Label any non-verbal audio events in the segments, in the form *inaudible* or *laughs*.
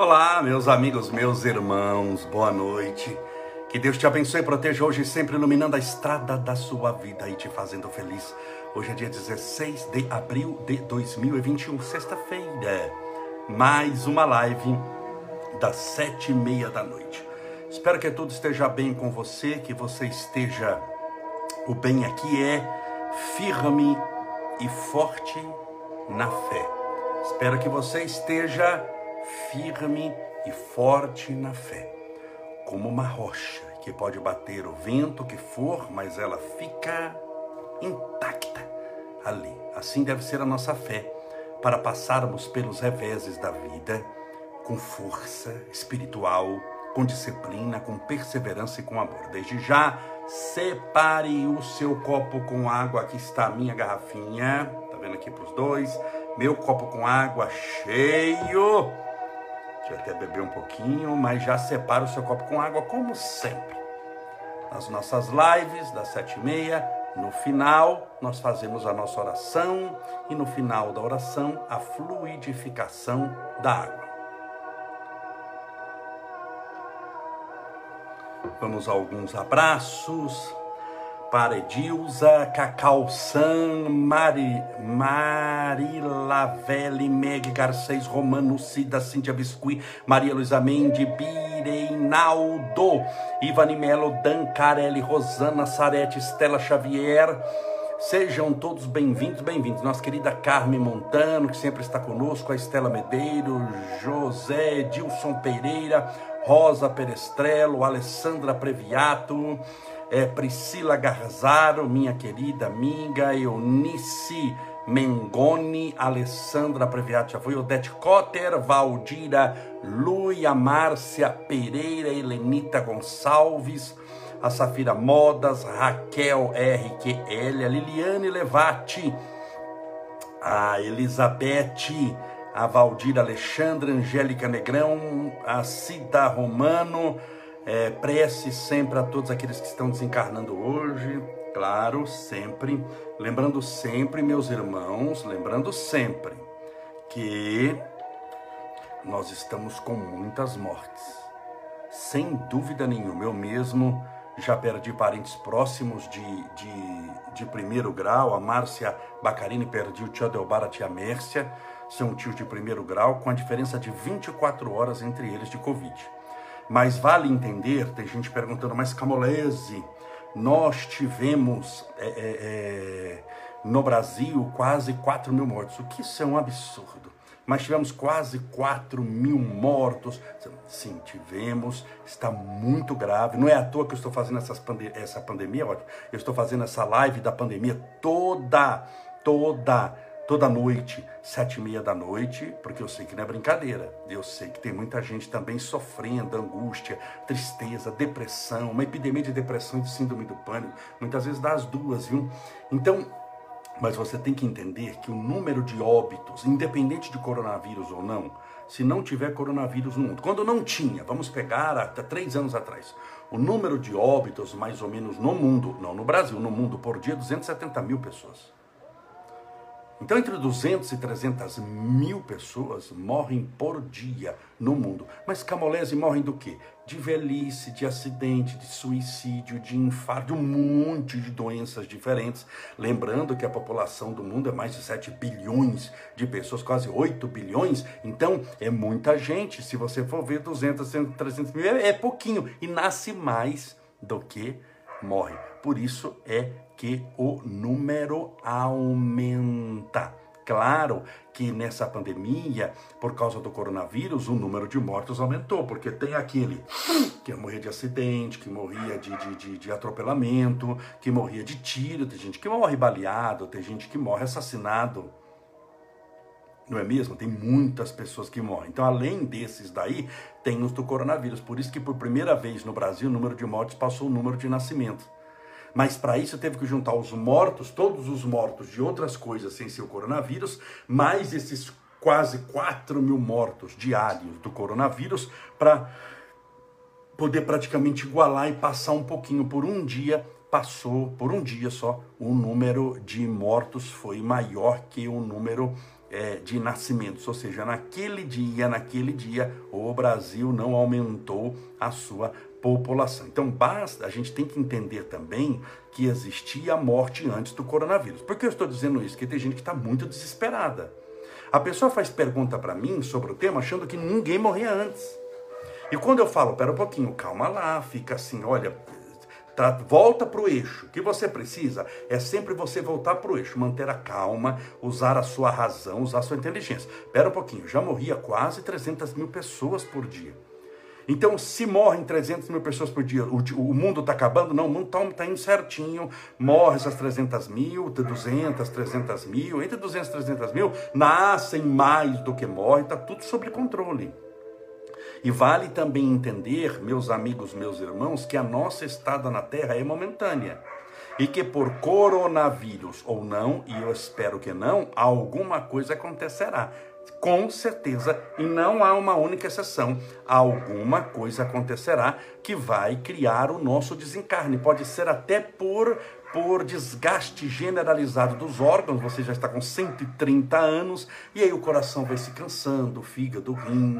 Olá, meus amigos, meus irmãos, boa noite. Que Deus te abençoe e proteja hoje, sempre iluminando a estrada da sua vida e te fazendo feliz. Hoje é dia 16 de abril de 2021, sexta-feira. Mais uma live das sete e meia da noite. Espero que tudo esteja bem com você, que você esteja. O bem aqui é firme e forte na fé. Espero que você esteja firme e forte na fé, como uma rocha que pode bater o vento que for, mas ela fica intacta ali. Assim deve ser a nossa fé, para passarmos pelos reveses da vida com força espiritual, com disciplina, com perseverança e com amor. Desde já, separe o seu copo com água. Aqui está a minha garrafinha. Tá vendo aqui para os dois? Meu copo com água cheio Deixa eu até beber um pouquinho, mas já separa o seu copo com água, como sempre. Nas nossas lives das sete e meia, no final, nós fazemos a nossa oração e no final da oração, a fluidificação da água. Vamos a alguns abraços para Cacau San, Mari, Marilavelle, Meg Garcês, Romano, Cida, Cíntia Biscuit, Maria Luiza Mendes, Bireinaldo, Ivani Melo, Dan Carelli, Rosana Sarete, Estela Xavier, Sejam todos bem-vindos, bem-vindos. Nossa querida Carmen Montano, que sempre está conosco, a Estela Medeiro, José Dilson Pereira, Rosa Perestrello, Alessandra Previato, é, Priscila Garzaro, minha querida amiga, Eunice Mengoni, Alessandra Previati, já foi, Odete Cotter, Valdira Luia, Márcia Pereira, Helenita Gonçalves, a Safira Modas, Raquel RQL, a Liliane Levati, a Elizabeth, a Valdira Alexandra, Angélica Negrão, a Cida Romano, é, prece sempre a todos aqueles que estão desencarnando hoje, claro, sempre. Lembrando sempre, meus irmãos, lembrando sempre que nós estamos com muitas mortes. Sem dúvida nenhuma, eu mesmo já perdi parentes próximos de, de, de primeiro grau. A Márcia Bacarini perdi o tio Adelbar, a tia Mércia, são tios de primeiro grau, com a diferença de 24 horas entre eles de Covid. Mas vale entender, tem gente perguntando, mas Camolese, nós tivemos é, é, é, no Brasil quase 4 mil mortos. O que isso é um absurdo. Mas tivemos quase 4 mil mortos. Sim, tivemos. Está muito grave. Não é à toa que eu estou fazendo pande essa pandemia, ótimo. Eu estou fazendo essa live da pandemia toda, toda toda noite, sete e meia da noite, porque eu sei que não é brincadeira. Eu sei que tem muita gente também sofrendo angústia, tristeza, depressão, uma epidemia de depressão e de síndrome do pânico. Muitas vezes dá as duas, viu? Então, mas você tem que entender que o número de óbitos, independente de coronavírus ou não, se não tiver coronavírus no mundo, quando não tinha, vamos pegar até três anos atrás, o número de óbitos, mais ou menos no mundo, não no Brasil, no mundo, por dia, 270 mil pessoas. Então, entre 200 e 300 mil pessoas morrem por dia no mundo. Mas Camolese morrem do quê? De velhice, de acidente, de suicídio, de infarto, um monte de doenças diferentes. Lembrando que a população do mundo é mais de 7 bilhões de pessoas, quase 8 bilhões. Então, é muita gente. Se você for ver 200, 300 mil, é, é pouquinho. E nasce mais do que morre. Por isso é que o número aumenta. Claro que nessa pandemia, por causa do coronavírus, o número de mortos aumentou, porque tem aquele que morria de acidente, que morria de, de, de, de atropelamento, que morria de tiro, tem gente que morre baleado, tem gente que morre assassinado. Não é mesmo? Tem muitas pessoas que morrem. Então, além desses daí, tem os do coronavírus. Por isso que, por primeira vez no Brasil, o número de mortes passou o número de nascimento. Mas para isso teve que juntar os mortos, todos os mortos de outras coisas sem ser o coronavírus, mais esses quase 4 mil mortos diários do coronavírus, para poder praticamente igualar e passar um pouquinho por um dia. Passou por um dia só, o número de mortos foi maior que o número é, de nascimentos, ou seja, naquele dia, naquele dia, o Brasil não aumentou a sua população. Então basta, a gente tem que entender também que existia a morte antes do coronavírus. Por que eu estou dizendo isso? Porque tem gente que está muito desesperada. A pessoa faz pergunta para mim sobre o tema achando que ninguém morria antes. E quando eu falo, pera um pouquinho, calma lá, fica assim, olha, volta para o eixo. O que você precisa é sempre você voltar para o eixo, manter a calma, usar a sua razão, usar a sua inteligência. Espera um pouquinho, já morria quase 300 mil pessoas por dia. Então, se morrem 300 mil pessoas por dia, o, o mundo está acabando? Não, o mundo está tá indo certinho. Morre essas 300 mil, 200, 300 mil, entre 200 e 300 mil, nascem mais do que morrem, está tudo sob controle. E vale também entender, meus amigos, meus irmãos, que a nossa estada na terra é momentânea. E que por coronavírus ou não, e eu espero que não, alguma coisa acontecerá. Com certeza, e não há uma única exceção, alguma coisa acontecerá que vai criar o nosso desencarne. Pode ser até por por desgaste generalizado dos órgãos, você já está com 130 anos, e aí o coração vai se cansando, o fígado, o rim,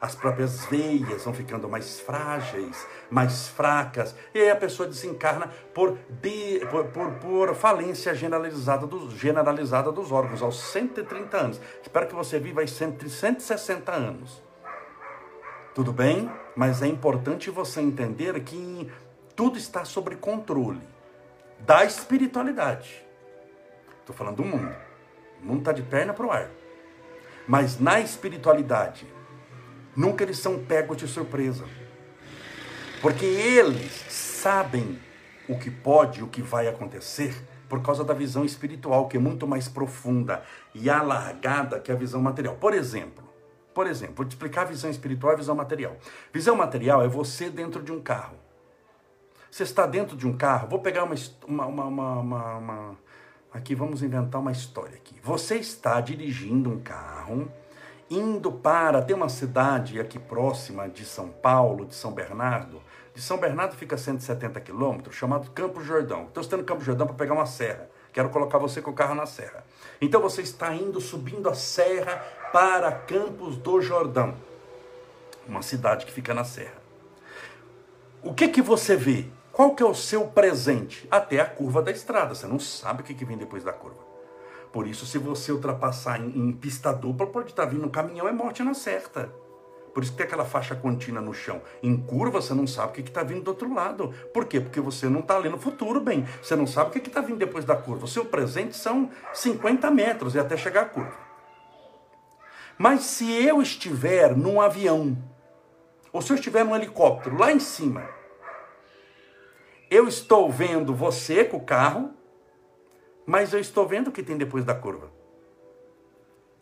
as próprias veias vão ficando mais frágeis, mais fracas, e aí a pessoa desencarna por, de, por, por, por, falência generalizada dos, generalizada dos órgãos, aos 130 anos. Espero que você viva aí 160 anos. Tudo bem? Mas é importante você entender que tudo está sob controle da espiritualidade. Estou falando do mundo. O mundo está de perna para o ar. Mas na espiritualidade, Nunca eles são pegos de surpresa. Porque eles sabem o que pode, o que vai acontecer, por causa da visão espiritual, que é muito mais profunda e alargada que a visão material. Por exemplo, por exemplo, vou te explicar a visão espiritual e a visão material. Visão material é você dentro de um carro. Você está dentro de um carro, vou pegar uma, uma, uma, uma, uma aqui vamos inventar uma história aqui. Você está dirigindo um carro indo para. Tem uma cidade aqui próxima de São Paulo, de São Bernardo. De São Bernardo fica a 170 quilômetros, chamado Campo Jordão. Estou estando no Campo Jordão para pegar uma serra. Quero colocar você com o carro na serra. Então você está indo, subindo a serra para Campos do Jordão, uma cidade que fica na serra. O que que você vê? Qual que é o seu presente? Até a curva da estrada. Você não sabe o que, que vem depois da curva. Por isso, se você ultrapassar em, em pista dupla, pode estar vindo um caminhão, é morte na certa. Por isso que tem aquela faixa contínua no chão. Em curva, você não sabe o que está vindo do outro lado. Por quê? Porque você não está lendo o futuro bem. Você não sabe o que está vindo depois da curva. O seu presente são 50 metros e até chegar à curva. Mas se eu estiver num avião, ou se eu estiver num helicóptero lá em cima, eu estou vendo você com o carro, mas eu estou vendo o que tem depois da curva.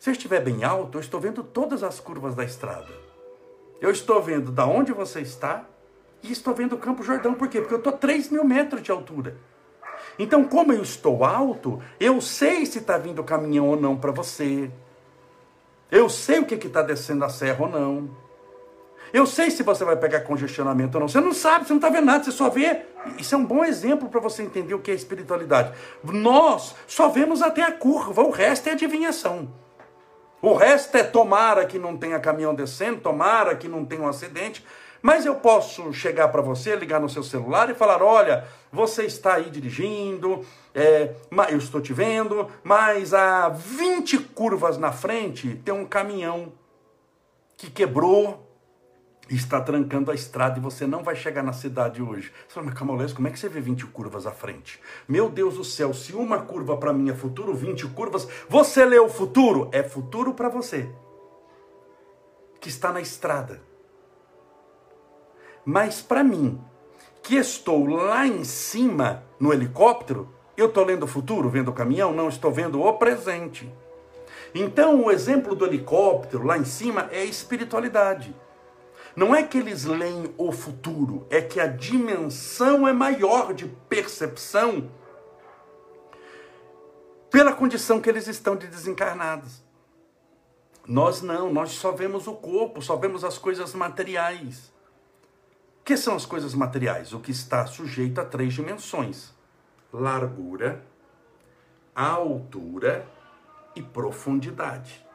Se eu estiver bem alto, eu estou vendo todas as curvas da estrada. Eu estou vendo da onde você está e estou vendo o Campo Jordão. Por quê? Porque eu estou a 3 mil metros de altura. Então, como eu estou alto, eu sei se está vindo caminhão ou não para você. Eu sei o que está descendo a serra ou não. Eu sei se você vai pegar congestionamento ou não. Você não sabe, você não está vendo nada, você só vê. Isso é um bom exemplo para você entender o que é espiritualidade. Nós só vemos até a curva, o resto é adivinhação. O resto é tomara que não tenha caminhão descendo, tomara que não tenha um acidente. Mas eu posso chegar para você, ligar no seu celular e falar: olha, você está aí dirigindo, é, eu estou te vendo, mas a 20 curvas na frente tem um caminhão que quebrou está trancando a estrada e você não vai chegar na cidade hoje. Você fala, mas Camolés, como é que você vê 20 curvas à frente? Meu Deus do céu, se uma curva para mim é futuro, 20 curvas, você lê o futuro? É futuro para você, que está na estrada. Mas para mim, que estou lá em cima no helicóptero, eu estou lendo o futuro, vendo o caminhão? Não, estou vendo o presente. Então, o exemplo do helicóptero lá em cima é espiritualidade. Não é que eles leem o futuro, é que a dimensão é maior de percepção pela condição que eles estão de desencarnados. Nós não, nós só vemos o corpo, só vemos as coisas materiais. O que são as coisas materiais? O que está sujeito a três dimensões: largura, altura e profundidade.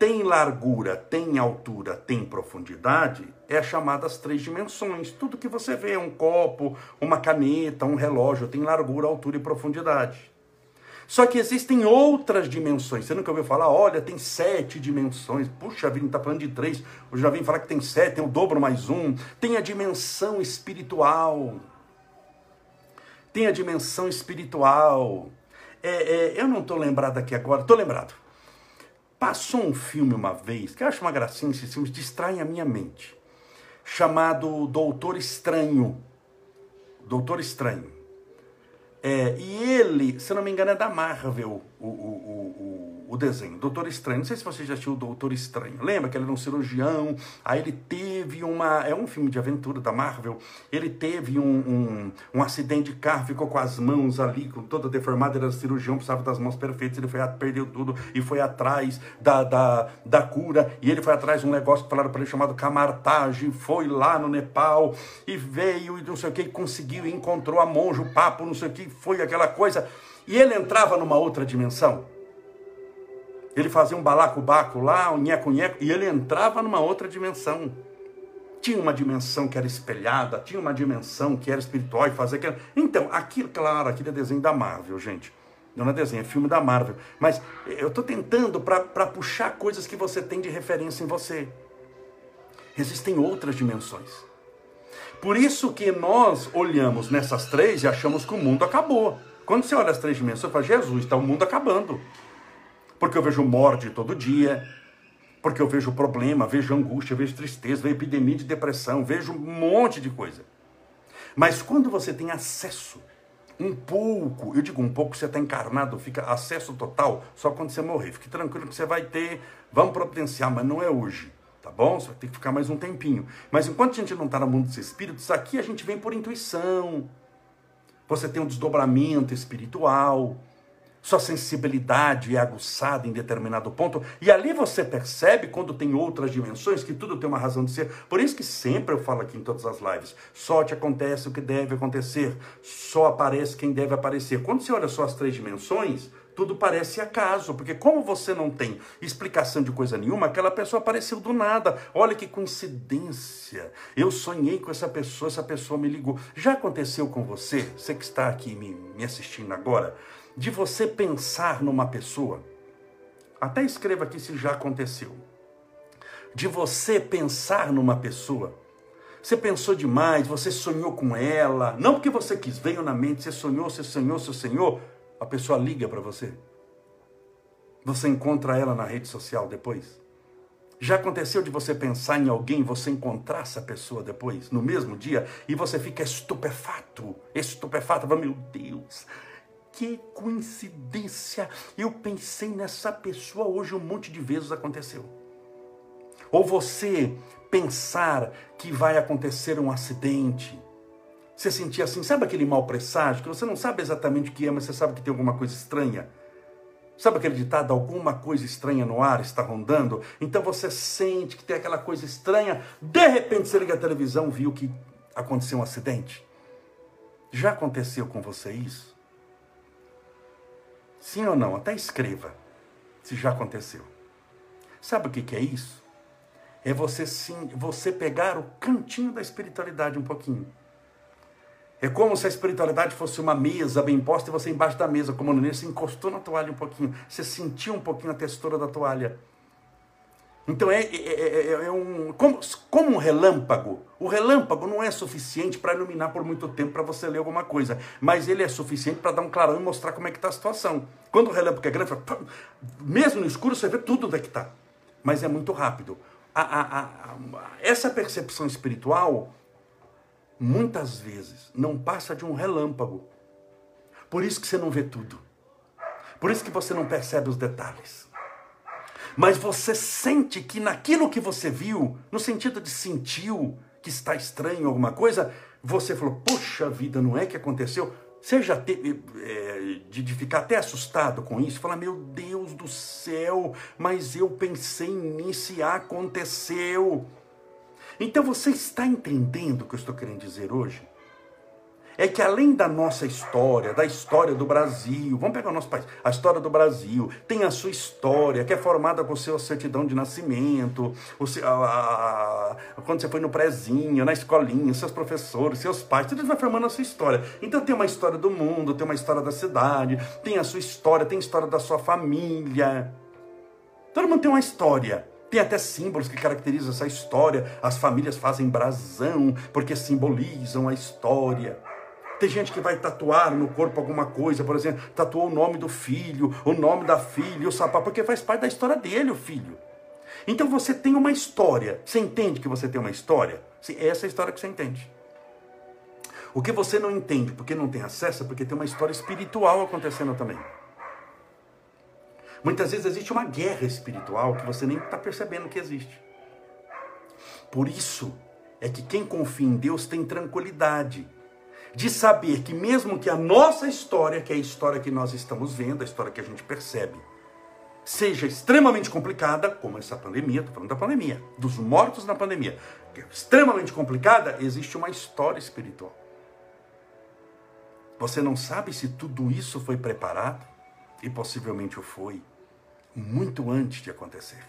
Tem largura, tem altura, tem profundidade, é chamada as três dimensões. Tudo que você vê, um copo, uma caneta, um relógio, tem largura, altura e profundidade. Só que existem outras dimensões. Você nunca ouviu falar, olha, tem sete dimensões. Puxa, vida está falando de três. Eu já vim falar que tem sete, tem o dobro mais um. Tem a dimensão espiritual. Tem a dimensão espiritual. É, é, eu não estou lembrado aqui agora, estou lembrado. Passou um filme uma vez, que eu acho uma gracinha, esses filmes distraem a minha mente, chamado Doutor Estranho. Doutor Estranho. É, e ele, se não me engano, é da Marvel, o, o, o, o, desenho, Doutor Estranho. Não sei se você já assistiu o Doutor Estranho. Lembra que ele era um cirurgião, aí ele teve uma. É um filme de aventura da Marvel. Ele teve um, um, um acidente de carro, ficou com as mãos ali, com toda deformada, ele era cirurgião, precisava das mãos perfeitas, ele foi, perdeu tudo e foi atrás da, da, da cura. E ele foi atrás de um negócio que falaram para ele chamado camartage, foi lá no Nepal e veio e não sei o que, conseguiu, encontrou a monja, o papo, não sei o que foi aquela coisa. E ele entrava numa outra dimensão. Ele fazia um balacobaco lá, um nheco-nheco, e ele entrava numa outra dimensão. Tinha uma dimensão que era espelhada, tinha uma dimensão que era espiritual e fazia aquilo. Então, aquilo, claro, aquilo é desenho da Marvel, gente. Não é desenho, é filme da Marvel. Mas eu estou tentando para puxar coisas que você tem de referência em você. Existem outras dimensões. Por isso que nós olhamos nessas três e achamos que o mundo acabou. Quando você olha as três dimensões, você fala, Jesus, está o mundo acabando. Porque eu vejo morte todo dia, porque eu vejo problema, vejo angústia, vejo tristeza, vejo epidemia de depressão, vejo um monte de coisa. Mas quando você tem acesso, um pouco, eu digo um pouco, você está encarnado, fica acesso total, só quando você morrer. Fique tranquilo que você vai ter, vamos providenciar, mas não é hoje. Tá bom? Você vai ter que ficar mais um tempinho. Mas enquanto a gente não está no mundo dos espíritos, aqui a gente vem por intuição. Você tem um desdobramento espiritual. Sua sensibilidade é aguçada em determinado ponto. E ali você percebe, quando tem outras dimensões, que tudo tem uma razão de ser. Por isso que sempre eu falo aqui em todas as lives: só te acontece o que deve acontecer. Só aparece quem deve aparecer. Quando você olha só as três dimensões, tudo parece acaso, porque como você não tem explicação de coisa nenhuma, aquela pessoa apareceu do nada. Olha que coincidência. Eu sonhei com essa pessoa, essa pessoa me ligou. Já aconteceu com você, você que está aqui me, me assistindo agora, de você pensar numa pessoa? Até escreva aqui se já aconteceu. De você pensar numa pessoa. Você pensou demais, você sonhou com ela, não porque você quis, veio na mente, você sonhou, você sonhou, você sonhou, a pessoa liga para você. Você encontra ela na rede social depois. Já aconteceu de você pensar em alguém, você encontrar essa pessoa depois, no mesmo dia, e você fica estupefato, estupefato, meu Deus, que coincidência! Eu pensei nessa pessoa hoje um monte de vezes aconteceu. Ou você pensar que vai acontecer um acidente, você sentia assim, sabe aquele mal presságio, que você não sabe exatamente o que é, mas você sabe que tem alguma coisa estranha? Sabe aquele ditado, alguma coisa estranha no ar está rondando? Então você sente que tem aquela coisa estranha, de repente você liga a televisão, viu que aconteceu um acidente. Já aconteceu com você isso? Sim ou não? Até escreva se já aconteceu. Sabe o que, que é isso? É você sim, você pegar o cantinho da espiritualidade um pouquinho é como se a espiritualidade fosse uma mesa bem posta e você embaixo da mesa, como no se encostou na toalha um pouquinho. Você sentiu um pouquinho a textura da toalha. Então é, é, é, é um. Como, como, um relâmpago. O relâmpago não é suficiente para iluminar por muito tempo para você ler alguma coisa. Mas ele é suficiente para dar um clarão e mostrar como é que está a situação. Quando o relâmpago é grande, mesmo no escuro você vê tudo onde é que está. Mas é muito rápido. A, a, a, essa percepção espiritual muitas vezes não passa de um relâmpago. Por isso que você não vê tudo. Por isso que você não percebe os detalhes. Mas você sente que naquilo que você viu, no sentido de sentiu que está estranho alguma coisa, você falou: Poxa vida, não é que aconteceu? Você já teve é, de, de, ficar até assustado com isso? Falar: Meu Deus do céu, mas eu pensei nisso e aconteceu. Então você está entendendo o que eu estou querendo dizer hoje? é que além da nossa história, da história do Brasil, vamos pegar o nosso país, a história do Brasil, tem a sua história, que é formada com a sua certidão de nascimento, seu, a, a, quando você foi no prezinho, na escolinha, seus professores, seus pais, tudo isso vai formando a sua história. Então tem uma história do mundo, tem uma história da cidade, tem a sua história, tem a história da sua família. Todo mundo tem uma história. Tem até símbolos que caracterizam essa história. As famílias fazem brasão porque simbolizam a história. Tem gente que vai tatuar no corpo alguma coisa, por exemplo, tatuou o nome do filho, o nome da filha, o sapato, porque faz parte da história dele, o filho. Então você tem uma história. Você entende que você tem uma história? Sim, essa é a história que você entende. O que você não entende porque não tem acesso é porque tem uma história espiritual acontecendo também. Muitas vezes existe uma guerra espiritual que você nem está percebendo que existe. Por isso é que quem confia em Deus tem tranquilidade de saber que mesmo que a nossa história, que é a história que nós estamos vendo, a história que a gente percebe, seja extremamente complicada, como essa pandemia, estou falando da pandemia, dos mortos na pandemia, que é extremamente complicada, existe uma história espiritual. Você não sabe se tudo isso foi preparado, e possivelmente o foi, muito antes de acontecer.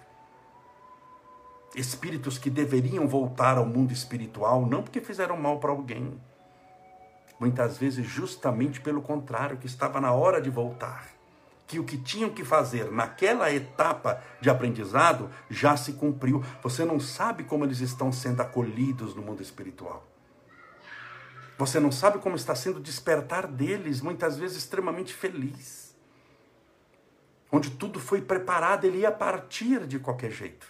Espíritos que deveriam voltar ao mundo espiritual, não porque fizeram mal para alguém, Muitas vezes, justamente pelo contrário, que estava na hora de voltar. Que o que tinham que fazer naquela etapa de aprendizado já se cumpriu. Você não sabe como eles estão sendo acolhidos no mundo espiritual. Você não sabe como está sendo despertar deles, muitas vezes extremamente feliz. Onde tudo foi preparado, ele ia partir de qualquer jeito.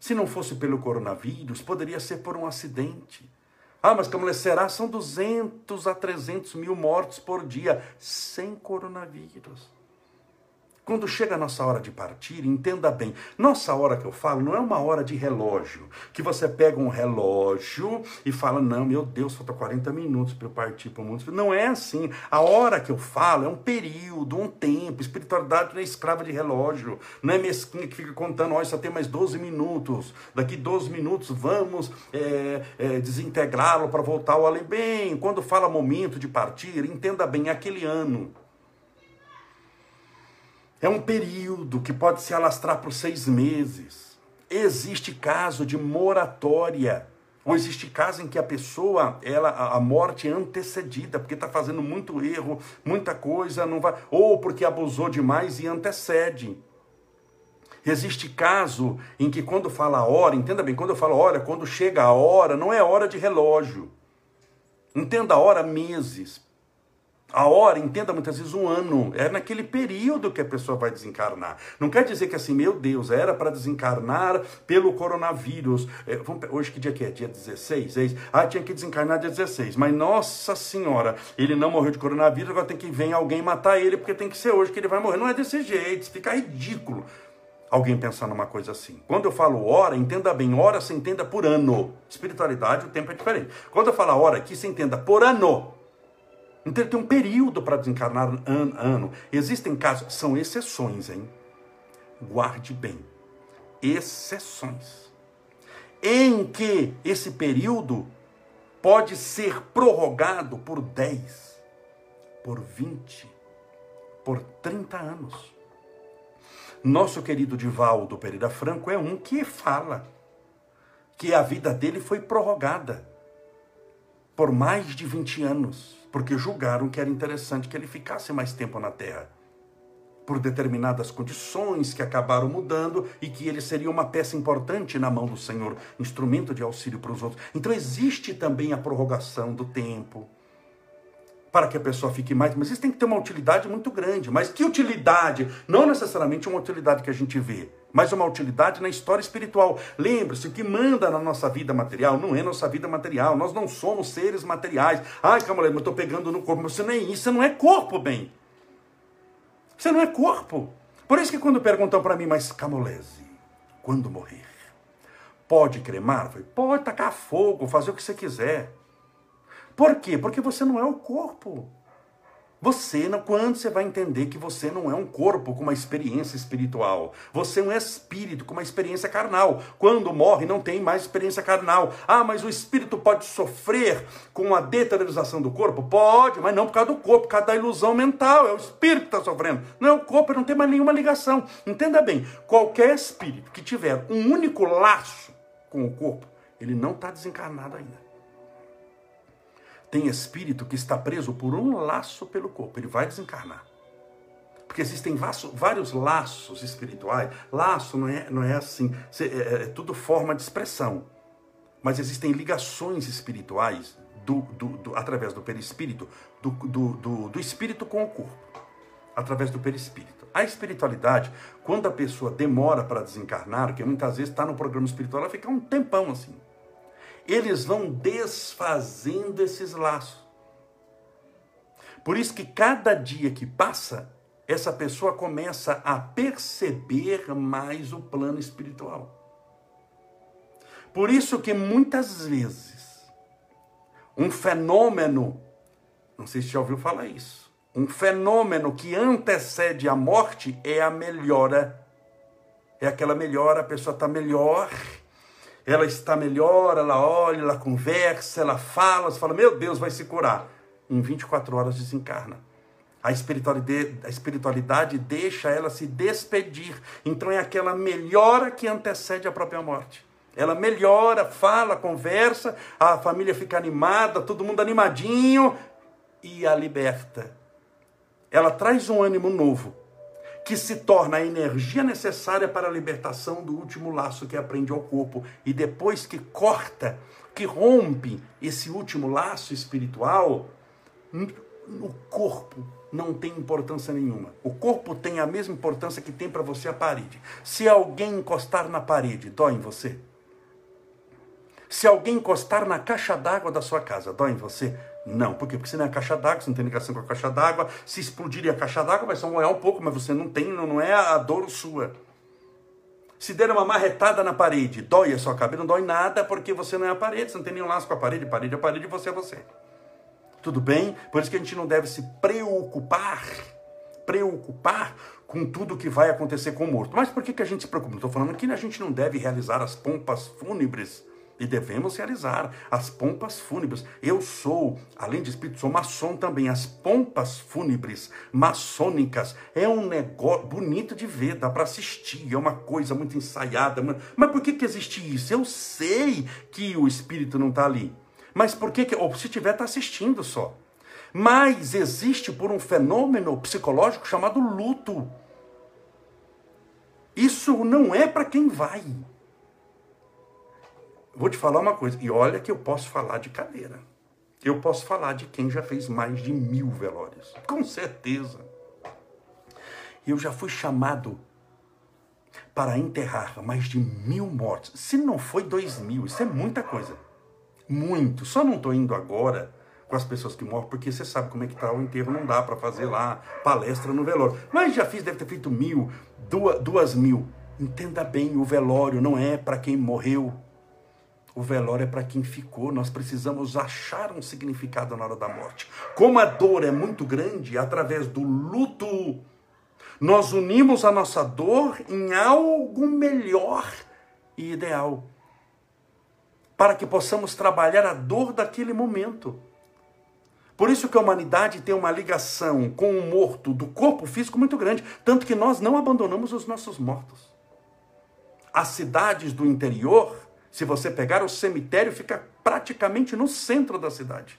Se não fosse pelo coronavírus, poderia ser por um acidente. Ah, mas como será? São 200 a 300 mil mortos por dia sem coronavírus. Quando chega a nossa hora de partir, entenda bem, nossa hora que eu falo não é uma hora de relógio, que você pega um relógio e fala, não, meu Deus, falta 40 minutos para eu partir para o mundo. Não é assim. A hora que eu falo é um período, um tempo. Espiritualidade não é escrava de relógio, não é mesquinha que fica contando, olha, só tem mais 12 minutos, daqui 12 minutos vamos é, é, desintegrá-lo para voltar ao além. Bem, quando fala momento de partir, entenda bem, é aquele ano é um período que pode se alastrar por seis meses. Existe caso de moratória. Ou existe caso em que a pessoa, ela, a morte é antecedida, porque está fazendo muito erro, muita coisa, não vai, ou porque abusou demais e antecede. Existe caso em que quando fala a hora, entenda bem, quando eu falo hora, quando chega a hora, não é hora de relógio. Entenda a hora meses, a hora, entenda muitas vezes um ano, é naquele período que a pessoa vai desencarnar. Não quer dizer que assim, meu Deus, era para desencarnar pelo coronavírus. É, vamos, hoje que dia que é? Dia 16? É ah, tinha que desencarnar dia 16. Mas nossa senhora, ele não morreu de coronavírus, agora tem que vir alguém matar ele, porque tem que ser hoje que ele vai morrer. Não é desse jeito, fica ridículo alguém pensar numa coisa assim. Quando eu falo hora, entenda bem, hora se entenda por ano. Espiritualidade, o tempo é diferente. Quando eu falo hora aqui, se entenda por ano. Então ele tem um período para desencarnar ano, ano. Existem casos, são exceções, hein? Guarde bem. Exceções. Em que esse período pode ser prorrogado por 10, por 20, por 30 anos. Nosso querido Divaldo Pereira Franco é um que fala que a vida dele foi prorrogada por mais de 20 anos porque julgaram que era interessante que ele ficasse mais tempo na terra. Por determinadas condições que acabaram mudando e que ele seria uma peça importante na mão do Senhor, instrumento de auxílio para os outros. Então existe também a prorrogação do tempo para que a pessoa fique mais, mas isso tem que ter uma utilidade muito grande. Mas que utilidade? Não necessariamente uma utilidade que a gente vê mas uma utilidade na história espiritual. Lembre-se, o que manda na nossa vida material não é nossa vida material. Nós não somos seres materiais. Ai, mas eu estou pegando no corpo. Você é isso, você não é corpo, bem. Você não é corpo. Por isso que quando perguntam para mim, mas Camolese, quando morrer, pode cremar? Falei, pode tacar fogo, fazer o que você quiser. Por quê? Porque você não é o corpo. Você, quando você vai entender que você não é um corpo com uma experiência espiritual, você é um espírito com uma experiência carnal. Quando morre, não tem mais experiência carnal. Ah, mas o espírito pode sofrer com a deteriorização do corpo? Pode, mas não por causa do corpo, por causa da ilusão mental. É o espírito que está sofrendo. Não é o corpo, não tem mais nenhuma ligação. Entenda bem: qualquer espírito que tiver um único laço com o corpo, ele não está desencarnado ainda. Tem espírito que está preso por um laço pelo corpo, ele vai desencarnar. Porque existem vários laços espirituais. Laço não é, não é assim, é, é, é tudo forma de expressão. Mas existem ligações espirituais do, do, do, através do perispírito, do, do, do espírito com o corpo, através do perispírito. A espiritualidade, quando a pessoa demora para desencarnar, que muitas vezes está no programa espiritual, ela fica um tempão assim eles vão desfazendo esses laços. Por isso que cada dia que passa, essa pessoa começa a perceber mais o plano espiritual. Por isso que muitas vezes um fenômeno, não sei se já ouviu falar isso, um fenômeno que antecede a morte é a melhora. É aquela melhora, a pessoa está melhor, ela está melhor, ela olha, ela conversa, ela fala, você fala, meu Deus, vai se curar. Em 24 horas desencarna. A espiritualidade, a espiritualidade deixa ela se despedir. Então é aquela melhora que antecede a própria morte. Ela melhora, fala, conversa, a família fica animada, todo mundo animadinho e a liberta. Ela traz um ânimo novo que se torna a energia necessária para a libertação do último laço que aprende ao corpo. E depois que corta, que rompe esse último laço espiritual, o corpo não tem importância nenhuma. O corpo tem a mesma importância que tem para você a parede. Se alguém encostar na parede, dói em você? Se alguém encostar na caixa d'água da sua casa, dói em você? Não. Por quê? Porque você não é a caixa d'água, você não tem ligação com a caixa d'água. Se explodir a caixa d'água, vai só molhar um pouco, mas você não tem, não é a dor sua. Se der uma marretada na parede, dói a sua cabeça? Não dói nada, porque você não é a parede, você não tem nenhum laço com a parede, parede é parede, você é você. Tudo bem? Por isso que a gente não deve se preocupar, preocupar com tudo que vai acontecer com o morto. Mas por que, que a gente se preocupa? Estou falando que a gente não deve realizar as pompas fúnebres e devemos realizar as pompas fúnebres. Eu sou, além de espírito, sou maçom também. As pompas fúnebres maçônicas é um negócio bonito de ver, dá para assistir, é uma coisa muito ensaiada. Mas por que, que existe isso? Eu sei que o espírito não está ali. Mas por que, que ou se tiver, está assistindo só. Mas existe por um fenômeno psicológico chamado luto. Isso não é para quem vai. Vou te falar uma coisa, e olha que eu posso falar de cadeira. Eu posso falar de quem já fez mais de mil velórios. Com certeza. Eu já fui chamado para enterrar mais de mil mortos. Se não foi dois mil, isso é muita coisa. Muito. Só não estou indo agora com as pessoas que morrem, porque você sabe como é que está o enterro, não dá para fazer lá palestra no velório. Mas já fiz, deve ter feito mil, duas, duas mil. Entenda bem, o velório não é para quem morreu, o velório é para quem ficou. Nós precisamos achar um significado na hora da morte. Como a dor é muito grande, através do luto, nós unimos a nossa dor em algo melhor e ideal. Para que possamos trabalhar a dor daquele momento. Por isso que a humanidade tem uma ligação com o morto do corpo físico muito grande, tanto que nós não abandonamos os nossos mortos. As cidades do interior se você pegar o cemitério, fica praticamente no centro da cidade.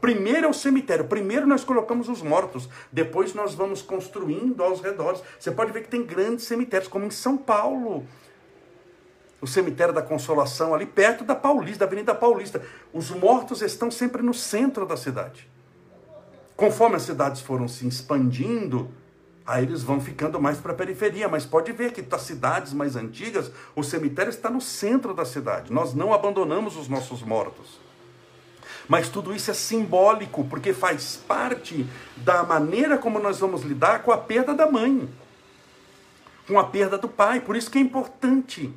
Primeiro é o cemitério, primeiro nós colocamos os mortos, depois nós vamos construindo aos redores. Você pode ver que tem grandes cemitérios, como em São Paulo. O cemitério da Consolação, ali perto da Paulista, da Avenida Paulista. Os mortos estão sempre no centro da cidade. Conforme as cidades foram se expandindo, Aí eles vão ficando mais para a periferia, mas pode ver que das cidades mais antigas, o cemitério está no centro da cidade. Nós não abandonamos os nossos mortos. Mas tudo isso é simbólico, porque faz parte da maneira como nós vamos lidar com a perda da mãe, com a perda do pai. Por isso que é importante.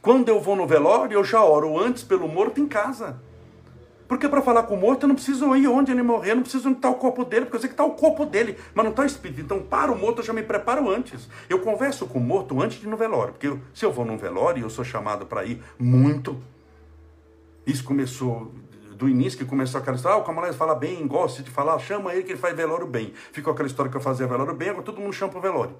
Quando eu vou no velório, eu já oro antes pelo morto em casa. Porque para falar com o morto eu não preciso ir onde ele morrer, eu não preciso onde está o corpo dele, porque eu sei que está o corpo dele, mas não está o espírito. Então, para o morto eu já me preparo antes. Eu converso com o morto antes de ir no velório, porque eu, se eu vou num velório e eu sou chamado para ir muito, isso começou do início, que começou aquela história, ah, o Camarões fala bem, gosta de falar, chama ele que ele faz velório bem. Ficou aquela história que eu fazia velório bem, agora todo mundo chama para velório.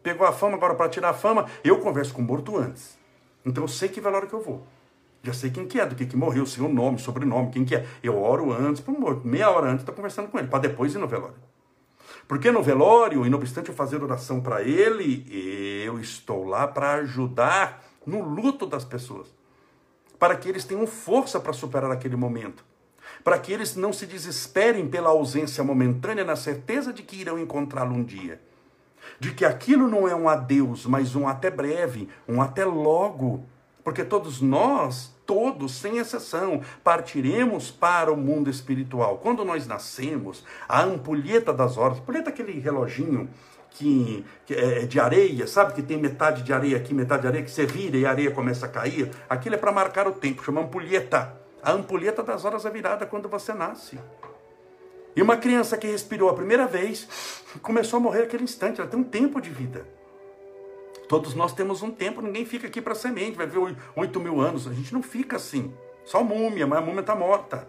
Pegou a fama, agora para tirar a fama, eu converso com o morto antes. Então eu sei que velório que eu vou. Já sei quem que é, do que que morreu, seu nome, sobrenome, quem que é. Eu oro antes o morto. Meia hora antes estou conversando com ele, para depois ir no velório. Porque no velório, e não obstante eu fazer oração para ele, eu estou lá para ajudar no luto das pessoas. Para que eles tenham força para superar aquele momento. Para que eles não se desesperem pela ausência momentânea, na certeza de que irão encontrá-lo um dia. De que aquilo não é um adeus, mas um até breve, um até logo. Porque todos nós todos, sem exceção, partiremos para o mundo espiritual. Quando nós nascemos, a ampulheta das horas, ampulheta é aquele reloginho que, que, é de areia, sabe? Que tem metade de areia aqui, metade de areia, que você vira e a areia começa a cair. Aquilo é para marcar o tempo, chama ampulheta. A ampulheta das horas é virada quando você nasce. E uma criança que respirou a primeira vez começou a morrer naquele instante, ela tem um tempo de vida. Todos nós temos um tempo, ninguém fica aqui para semente, vai ver oito mil anos. A gente não fica assim. Só múmia, mas a múmia está morta.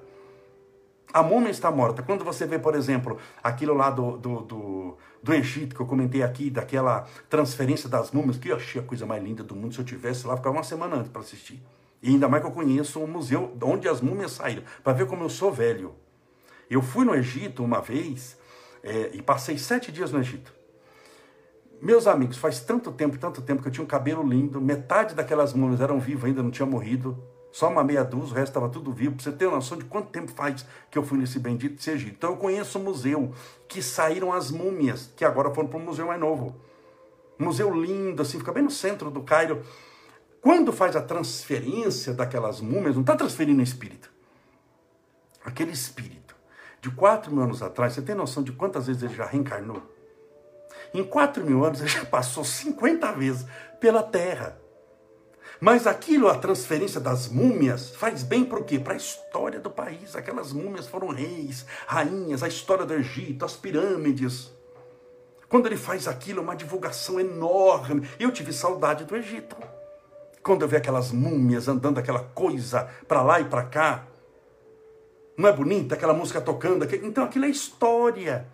A múmia está morta. Quando você vê, por exemplo, aquilo lá do, do, do, do Egito, que eu comentei aqui, daquela transferência das múmias, que eu achei a coisa mais linda do mundo. Se eu tivesse lá, ficava uma semana antes para assistir. E ainda mais que eu conheço um museu onde as múmias saíram, para ver como eu sou velho. Eu fui no Egito uma vez é, e passei sete dias no Egito. Meus amigos, faz tanto tempo, tanto tempo que eu tinha um cabelo lindo, metade daquelas múmias eram vivas ainda, não tinha morrido, só uma meia dúzia, o resto estava tudo vivo, você ter uma noção de quanto tempo faz que eu fui nesse bendito Egito. Então eu conheço o museu que saíram as múmias, que agora foram para um museu mais novo. museu lindo, assim, fica bem no centro do Cairo. Quando faz a transferência daquelas múmias, não está transferindo espírito. Aquele espírito de 4 mil anos atrás, você tem noção de quantas vezes ele já reencarnou? Em 4 mil anos ele *laughs* já passou 50 vezes pela terra. Mas aquilo, a transferência das múmias, faz bem para o quê? Para a história do país. Aquelas múmias foram reis, rainhas, a história do Egito, as pirâmides. Quando ele faz aquilo, é uma divulgação enorme. Eu tive saudade do Egito. Quando eu vi aquelas múmias andando aquela coisa para lá e para cá. Não é bonita aquela música tocando? Então aquilo é história.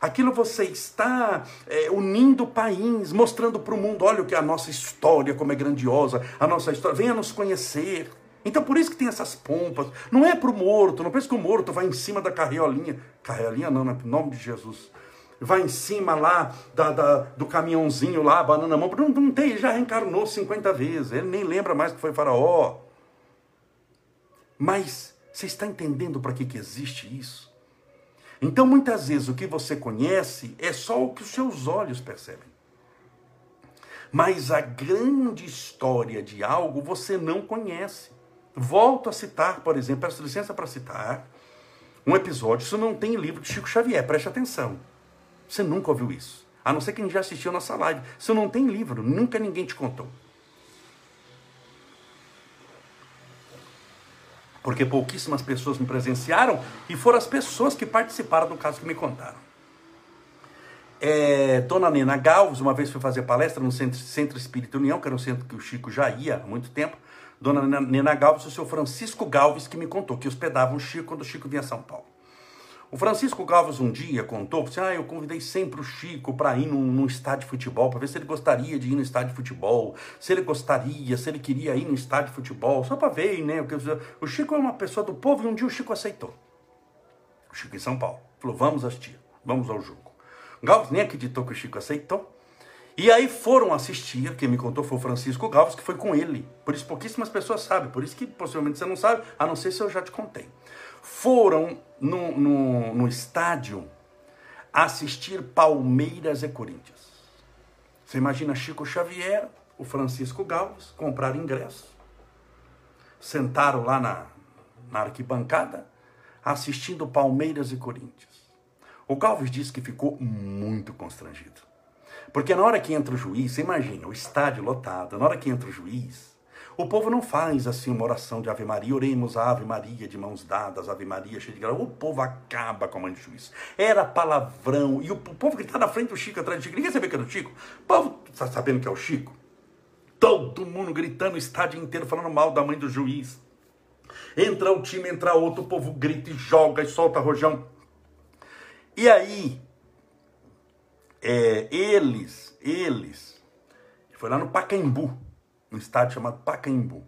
Aquilo você está é, unindo o país, mostrando para o mundo, olha o que é a nossa história, como é grandiosa, a nossa história, venha nos conhecer. Então por isso que tem essas pompas. Não é para o morto, não pense que o morto vai em cima da carriolinha. Carriolinha não, em nome de Jesus. Vai em cima lá da, da, do caminhãozinho lá, banana na mão. Não, não tem, ele já reencarnou 50 vezes. Ele nem lembra mais que foi faraó. Mas você está entendendo para que, que existe isso? Então, muitas vezes, o que você conhece é só o que os seus olhos percebem. Mas a grande história de algo você não conhece. Volto a citar, por exemplo, peço licença para citar um episódio. Isso não tem livro de Chico Xavier, preste atenção. Você nunca ouviu isso. A não ser quem já assistiu nossa live. Isso não tem livro, nunca ninguém te contou. Porque pouquíssimas pessoas me presenciaram e foram as pessoas que participaram do caso que me contaram. É, Dona Nena Galves, uma vez foi fazer palestra no Centro, Centro Espírita União, que era um centro que o Chico já ia há muito tempo. Dona Nena Galves, o seu Francisco Galves, que me contou que hospedava o Chico quando o Chico vinha a São Paulo. O Francisco Galvas um dia contou, disse, ah, eu convidei sempre o Chico para ir num, num, estádio de futebol, para ver se ele gostaria de ir no estádio de futebol, se ele gostaria, se ele queria ir no estádio de futebol, só para ver, né? O Chico é uma pessoa do povo e um dia o Chico aceitou. O Chico em São Paulo. Falou, vamos assistir, vamos ao jogo. Galvas nem acreditou que o Chico aceitou. E aí foram assistir, quem me contou foi o Francisco Galvas, que foi com ele. Por isso pouquíssimas pessoas sabem, por isso que possivelmente você não sabe, a não ser se eu já te contei foram no, no, no estádio assistir Palmeiras e Corinthians. Você imagina Chico Xavier, o Francisco Galves, compraram ingresso, sentaram lá na, na arquibancada, assistindo Palmeiras e Corinthians. O Galves disse que ficou muito constrangido. Porque na hora que entra o juiz, você imagina, o estádio lotado, na hora que entra o juiz, O povo não faz assim uma oração de Ave Maria, oremos a Ave Maria de mãos dadas, Ave Maria cheia de graça. O povo acaba com a mãe de juiz. Era palavrão. E o povo que está na frente do Chico, atrás do Chico, ninguém sabia que era o Chico. O povo está sabendo que é o Chico. Todo mundo gritando o estádio inteiro, falando mal da mãe do juiz. Entra o time, entra outro, o povo grita e joga e solta rojão. E aí, é, eles, eles, foi lá no Pacaembu, um estádio chamado Pacaembu.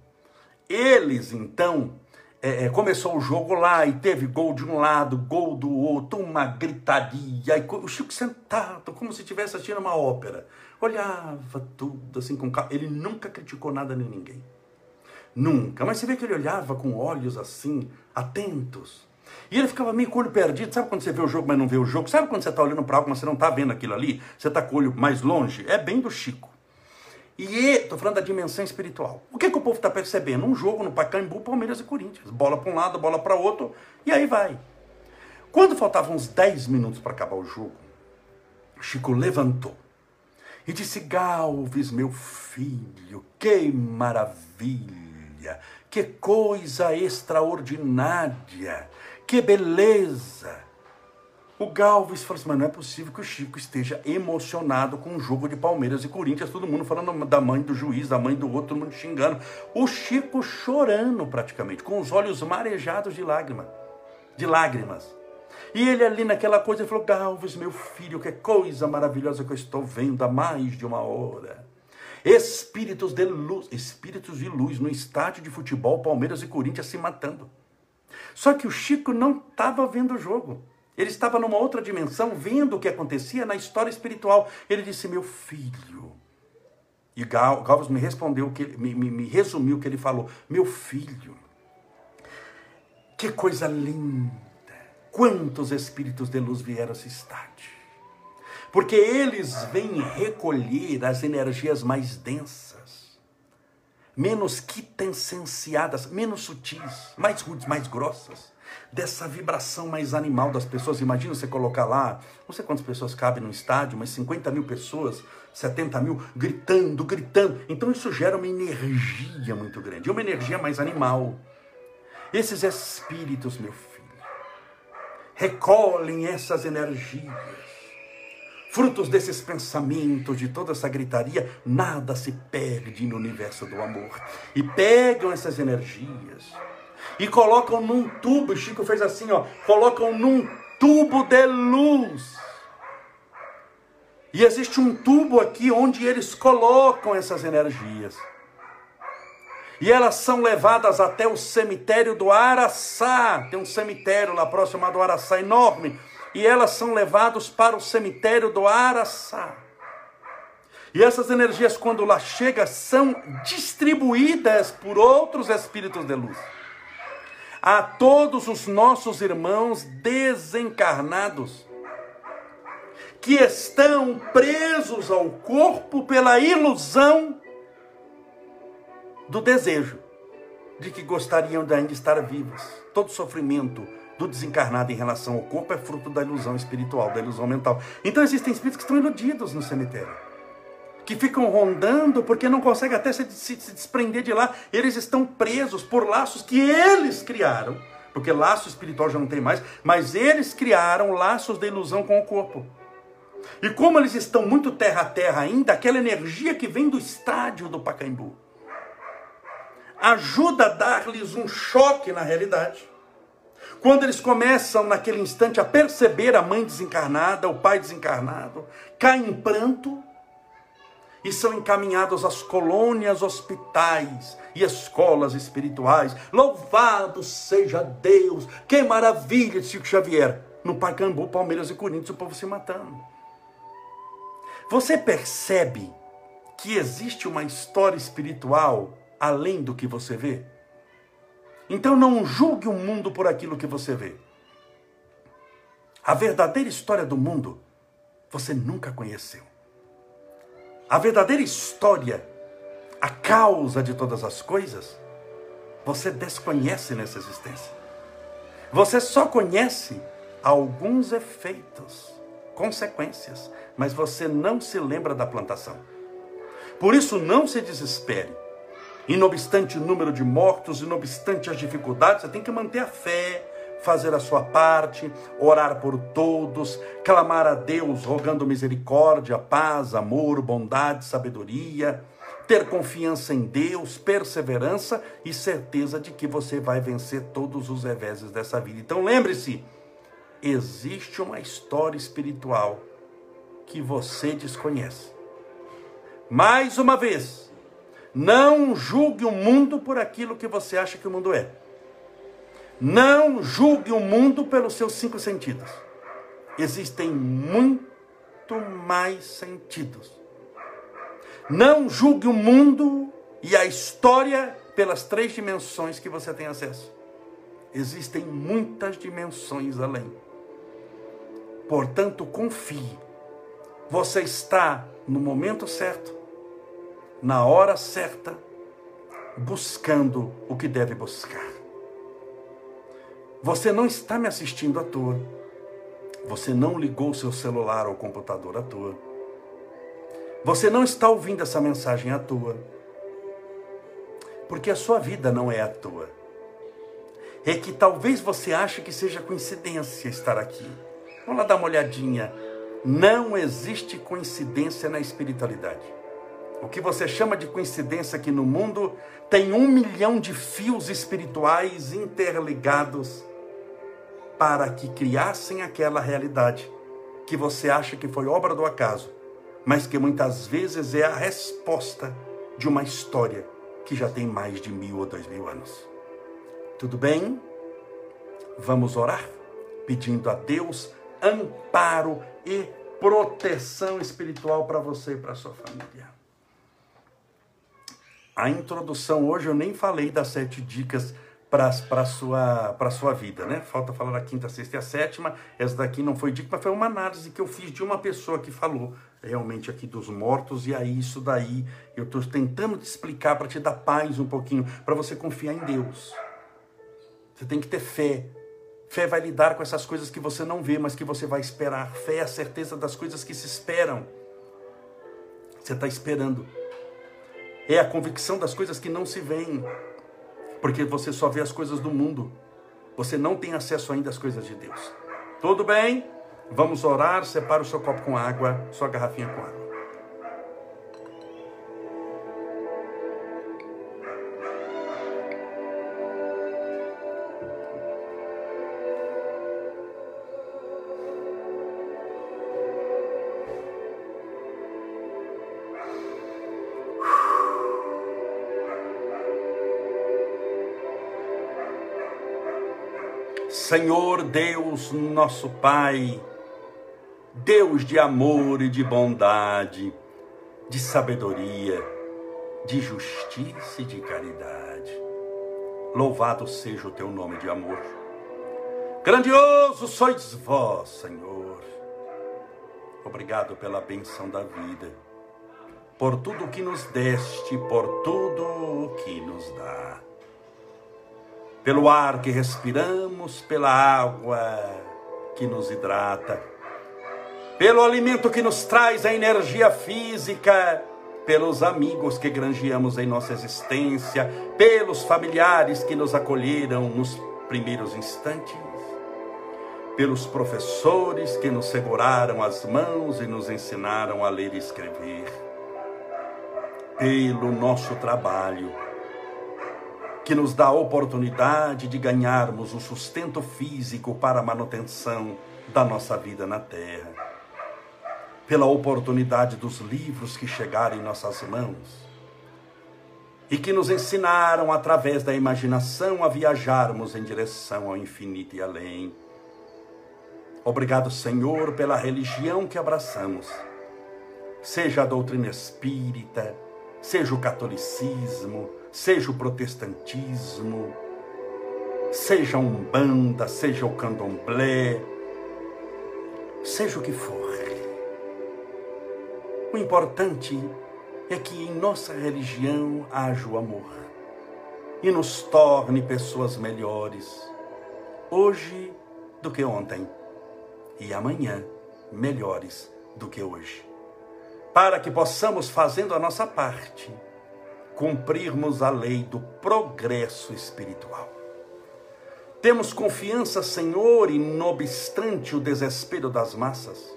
Eles, então, é, é, começou o jogo lá e teve gol de um lado, gol do outro, uma gritaria. E o Chico sentado, como se estivesse assistindo uma ópera. Olhava tudo assim com calma. Ele nunca criticou nada nem ninguém. Nunca. Mas você vê que ele olhava com olhos assim, atentos. E ele ficava meio com o olho perdido. Sabe quando você vê o jogo, mas não vê o jogo? Sabe quando você está olhando para algo, mas você não está vendo aquilo ali? Você está com o olho mais longe? É bem do Chico. E estou falando da dimensão espiritual. O que, que o povo está percebendo? Um jogo no Pacaembu, Palmeiras e Corinthians. Bola para um lado, bola para outro, e aí vai. Quando faltavam uns 10 minutos para acabar o jogo, Chico levantou e disse: Galves, meu filho, que maravilha, que coisa extraordinária, que beleza. O Galves falou assim, mas não é possível que o Chico esteja emocionado com o jogo de Palmeiras e Corinthians, todo mundo falando da mãe do juiz, da mãe do outro, todo mundo xingando. O Chico chorando praticamente, com os olhos marejados de lágrima, de lágrimas. E ele ali naquela coisa, ele falou, Galves, meu filho, que coisa maravilhosa que eu estou vendo há mais de uma hora. Espíritos de luz, espíritos de luz no estádio de futebol, Palmeiras e Corinthians se matando. Só que o Chico não estava vendo o jogo. Ele estava numa outra dimensão, vendo o que acontecia na história espiritual. Ele disse: Meu filho. E Gal, Galvez me respondeu, que, me, me, me resumiu o que ele falou: Meu filho, que coisa linda. Quantos espíritos de luz vieram a esse estádio. Porque eles vêm recolher as energias mais densas, menos quintessenciadas, menos sutis, mais rudes, mais grossas dessa vibração mais animal das pessoas. Imagina você colocar lá, não sei quantas pessoas cabem no estádio, mas 50 mil pessoas, 70 mil, gritando, gritando. Então isso gera uma energia muito grande, uma energia mais animal. Esses espíritos, meu filho, recolhem essas energias. Frutos desses pensamentos, de toda essa gritaria, nada se perde no universo do amor. E pegam essas energias e colocam num tubo, Chico fez assim, ó, colocam num tubo de luz. E existe um tubo aqui onde eles colocam essas energias. E elas são levadas até o cemitério do Araçá. Tem um cemitério lá próximo do Araçá enorme. E elas são levadas para o cemitério do Araçá. E essas energias, quando lá chegam, são distribuídas por outros espíritos de luz a todos os nossos irmãos desencarnados que estão presos ao corpo pela ilusão do desejo de que gostariam de ainda estar vivos. Todo sofrimento do desencarnado em relação ao corpo é fruto da ilusão espiritual, da ilusão mental. Então existem espíritos que estão iludidos no cemitério que ficam rondando porque não conseguem até se, se, se, desprender de lá. Eles estão presos por laços que eles criaram, porque laço espiritual já não tem mais, mas eles criaram laços de ilusão com o corpo. E como eles estão muito terra a terra ainda, aquela energia que vem do estádio do Pacaembu ajuda a dar-lhes um choque na realidade. Quando eles começam naquele instante a perceber a mãe desencarnada, o pai desencarnado, caem em pranto, e são encaminhados às colônias, hospitais e escolas espirituais. Louvado seja Deus! Que maravilha de Chico Xavier! No Pacaembu, Palmeiras e Corinthians, o povo se matando. Você percebe que existe uma história espiritual além do que você vê? Então não julgue o mundo por aquilo que você vê. A verdadeira história do mundo você nunca conheceu. A verdadeira história, a causa de todas as coisas, você desconhece nessa existência. Você só conhece alguns efeitos, consequências, mas você não se lembra da plantação. Por isso, não se desespere. E não obstante o número de mortos, e não obstante as dificuldades, você tem que manter a fé, fazer a sua parte, orar por todos, clamar a Deus rogando misericórdia, paz, amor, bondade, sabedoria, ter confiança em Deus, perseverança e certeza de que você vai vencer todos os reveses dessa vida. Então lembre-se, existe uma história espiritual que você desconhece. Mais uma vez, não julgue o mundo por aquilo que você acha que o mundo é. Não julgue o mundo pelos seus cinco sentidos. Existem muito mais sentidos. Não julgue o mundo e a história pelas três dimensões que você tem acesso. Existem muitas dimensões além. Portanto, confie. Você está no momento certo, na hora certa, buscando o que deve buscar. Você não está me assistindo à toa. Você não ligou seu celular ou computador à toa. Você não está ouvindo essa mensagem à toa. Porque a sua vida não é à toa. É que talvez você ache que seja coincidência estar aqui. Vamos lá dar uma olhadinha. Não existe coincidência na espiritualidade. O que você chama de coincidência aqui no mundo tem um milhão de fios espirituais interligados para que criassem aquela realidade que você acha que foi obra do acaso, mas que muitas vezes é a resposta de uma história que já tem mais de mil ou dois mil anos. Tudo bem? Vamos orar pedindo a Deus amparo e proteção espiritual para você e para sua família. A introdução hoje eu nem falei das sete dicas para a sua, sua vida, né? Falta falar a quinta, a sexta e a sétima. Essa daqui não foi dica, mas foi uma análise que eu fiz de uma pessoa que falou realmente aqui dos mortos. E aí, isso daí, eu estou tentando te explicar para te dar paz um pouquinho, para você confiar em Deus. Você tem que ter fé. Fé vai lidar com essas coisas que você não vê, mas que você vai esperar. Fé é a certeza das coisas que se esperam. Você está esperando. É a convicção das coisas que não se veem. Porque você só vê as coisas do mundo. Você não tem acesso ainda às coisas de Deus. Tudo bem? Vamos orar. Separa o seu copo com água, sua garrafinha com água. Senhor Deus, nosso Pai, Deus de amor e de bondade, de sabedoria, de justiça e de caridade. Louvado seja o teu nome de amor. Grandioso sois vós, Senhor. Obrigado pela benção da vida, por tudo que nos deste, por tudo que nos dá pelo ar que respiramos, pela água que nos hidrata, pelo alimento que nos traz a energia física, pelos amigos que granjeamos em nossa existência, pelos familiares que nos acolheram nos primeiros instantes, pelos professores que nos seguraram as mãos e nos ensinaram a ler e escrever, pelo nosso trabalho que nos dá a oportunidade de ganharmos o sustento físico para a manutenção da nossa vida na terra. Pela oportunidade dos livros que chegaram em nossas mãos e que nos ensinaram através da imaginação a viajarmos em direção ao infinito e além. Obrigado, Senhor, pela religião que abraçamos, seja a doutrina espírita, seja o catolicismo, seja o protestantismo, seja a umbanda, seja o candomblé, seja o que for. O importante é que em nossa religião haja o amor e nos torne pessoas melhores, hoje do que ontem e amanhã melhores do que hoje. Para que possamos, fazendo a nossa parte, cumprirmos a lei do progresso espiritual. Temos confiança, Senhor, e não obstante o desespero das massas,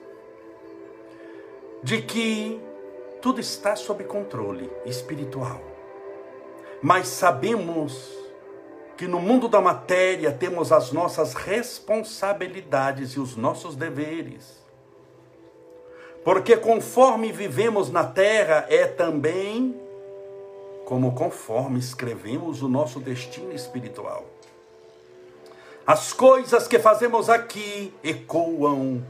de que tudo está sob controle espiritual. Mas sabemos que no mundo da matéria temos as nossas responsabilidades e os nossos deveres. Porque conforme vivemos na terra, é também como conforme escrevemos o nosso destino espiritual. As coisas que fazemos aqui ecoam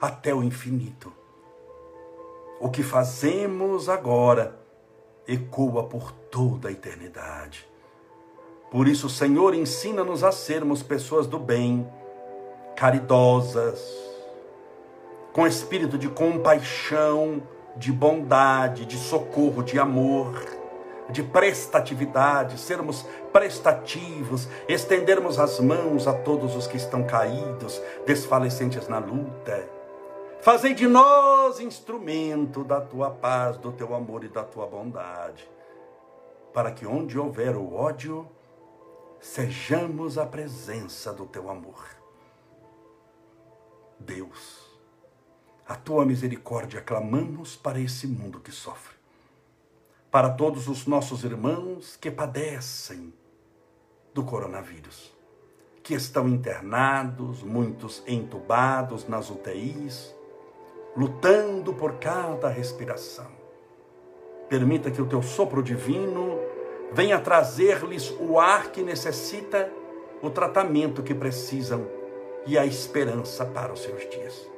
até o infinito. O que fazemos agora ecoa por toda a eternidade. Por isso, Senhor, ensina-nos a sermos pessoas do bem, caridosas, com espírito de compaixão, de bondade, de socorro, de amor, de prestatividade, sermos prestativos, estendermos as mãos a todos os que estão caídos, desfalecentes na luta. Fazei de nós instrumento da tua paz, do teu amor e da tua bondade, para que onde houver o ódio, sejamos a presença do teu amor. Deus, a tua misericórdia clamamos para esse mundo que sofre, para todos os nossos irmãos que padecem do coronavírus, que estão internados, muitos entubados nas UTIs, lutando por cada respiração. Permita que o teu sopro divino venha trazer-lhes o ar que necessita, o tratamento que precisam e a esperança para os seus dias.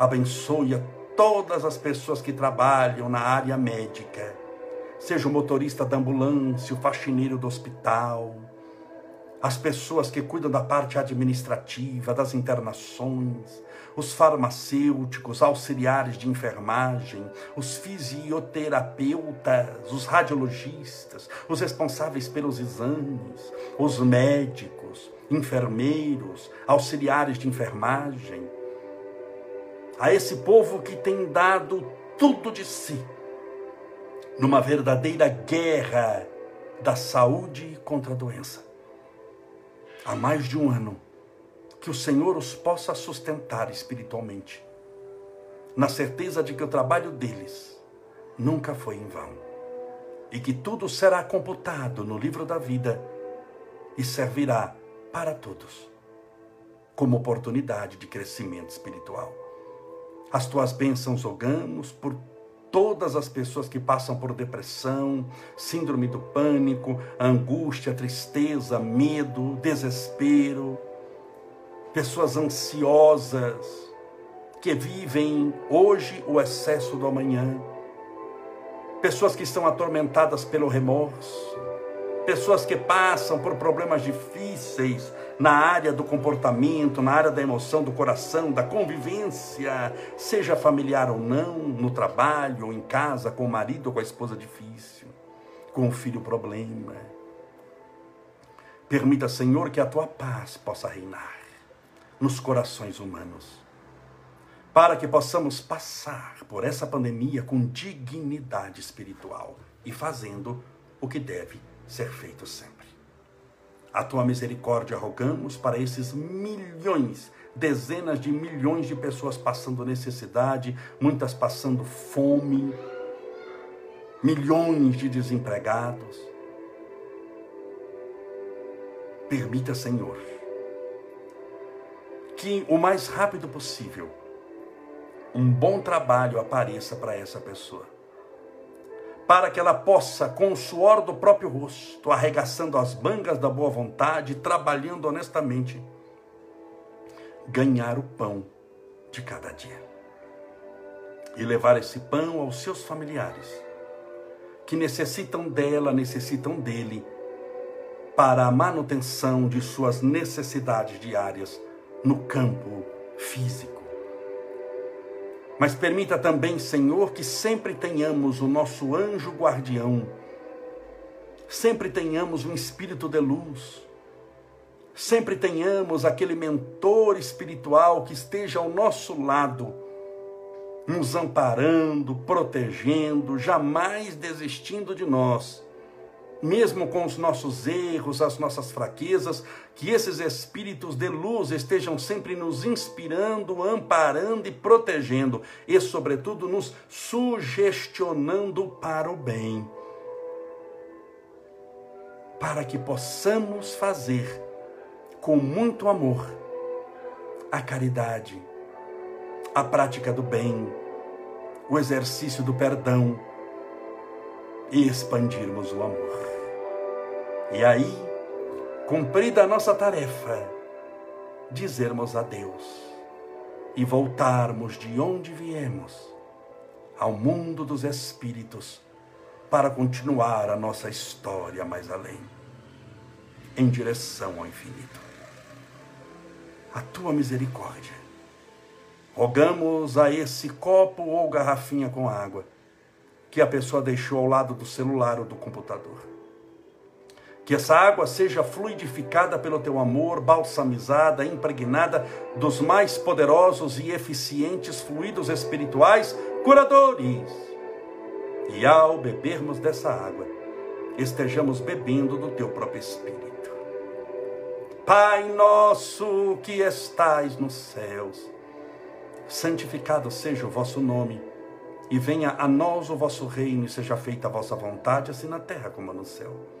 Abençoe a todas as pessoas que trabalham na área médica, seja o motorista da ambulância, o faxineiro do hospital, as pessoas que cuidam da parte administrativa, das internações, os farmacêuticos, auxiliares de enfermagem, os fisioterapeutas, os radiologistas, os responsáveis pelos exames, os médicos, enfermeiros, auxiliares de enfermagem, a esse povo que tem dado tudo de si numa verdadeira guerra da saúde contra a doença. Há mais de um ano que o Senhor os possa sustentar espiritualmente, na certeza de que o trabalho deles nunca foi em vão e que tudo será computado no livro da vida e servirá para todos como oportunidade de crescimento espiritual. As tuas bênçãos rogamos por todas as pessoas que passam por depressão, síndrome do pânico, angústia, tristeza, medo, desespero, pessoas ansiosas que vivem hoje o excesso do amanhã, pessoas que estão atormentadas pelo remorso, pessoas que passam por problemas difíceis na área do comportamento, na área da emoção, do coração, da convivência, seja familiar ou não, no trabalho ou em casa, com o marido ou com a esposa difícil, com o filho problema. Permita, Senhor, que a tua paz possa reinar nos corações humanos, para que possamos passar por essa pandemia com dignidade espiritual e fazendo o que deve ser feito sempre. A tua misericórdia rogamos para esses milhões, dezenas de milhões de pessoas passando necessidade, muitas passando fome, milhões de desempregados. Permita, Senhor, que o mais rápido possível um bom trabalho apareça para essa pessoa para que ela possa, com o suor do próprio rosto, arregaçando as mangas da boa vontade, trabalhando honestamente, ganhar o pão de cada dia. E levar esse pão aos seus familiares, que necessitam dela, necessitam dele, para a manutenção de suas necessidades diárias no campo físico. Mas permita também, Senhor, que sempre tenhamos o nosso anjo guardião, sempre tenhamos um espírito de luz, sempre tenhamos aquele mentor espiritual que esteja ao nosso lado, nos amparando, protegendo, jamais desistindo de nós mesmo com os nossos erros, as nossas fraquezas, que esses espíritos de luz estejam sempre nos inspirando, amparando e protegendo, e, sobretudo, nos sugestionando para o bem, para que possamos fazer com muito amor a caridade, a prática do bem, o exercício do perdão e expandirmos o amor. E aí, cumprida a nossa tarefa, dizermos adeus e voltarmos de onde viemos ao mundo dos espíritos para continuar a nossa história mais além, em direção ao infinito. A tua misericórdia. Rogamos a esse copo ou garrafinha com água que a pessoa deixou ao lado do celular ou do computador que essa água seja fluidificada pelo teu amor, balsamizada, impregnada dos mais poderosos e eficientes fluidos espirituais curadores. E ao bebermos dessa água, estejamos bebendo do teu próprio Espírito. Pai nosso que estais nos céus, santificado seja o vosso nome, e venha a nós o vosso reino, e seja feita a vossa vontade, assim na terra como no céu.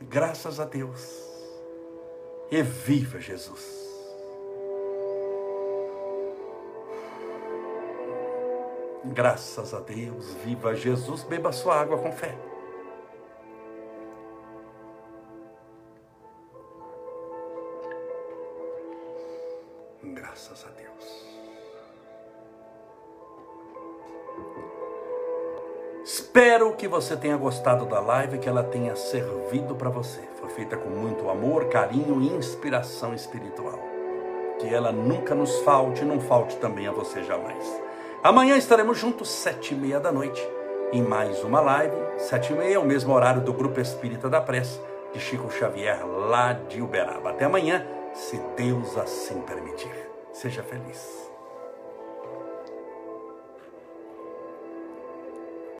Graças a Deus. E viva Jesus. Graças a Deus, viva Jesus, beba sua água com fé. Espero que você tenha gostado da live, que ela tenha servido para você. Foi feita com muito amor, carinho e inspiração espiritual. Que ela nunca nos falte, não falte também a você jamais. Amanhã estaremos juntos, sete e meia da noite, em mais uma live. Sete e meia, o mesmo horário do Grupo Espírita da Prece, de Chico Xavier, lá de Uberaba. Até amanhã, se Deus assim permitir. Seja feliz.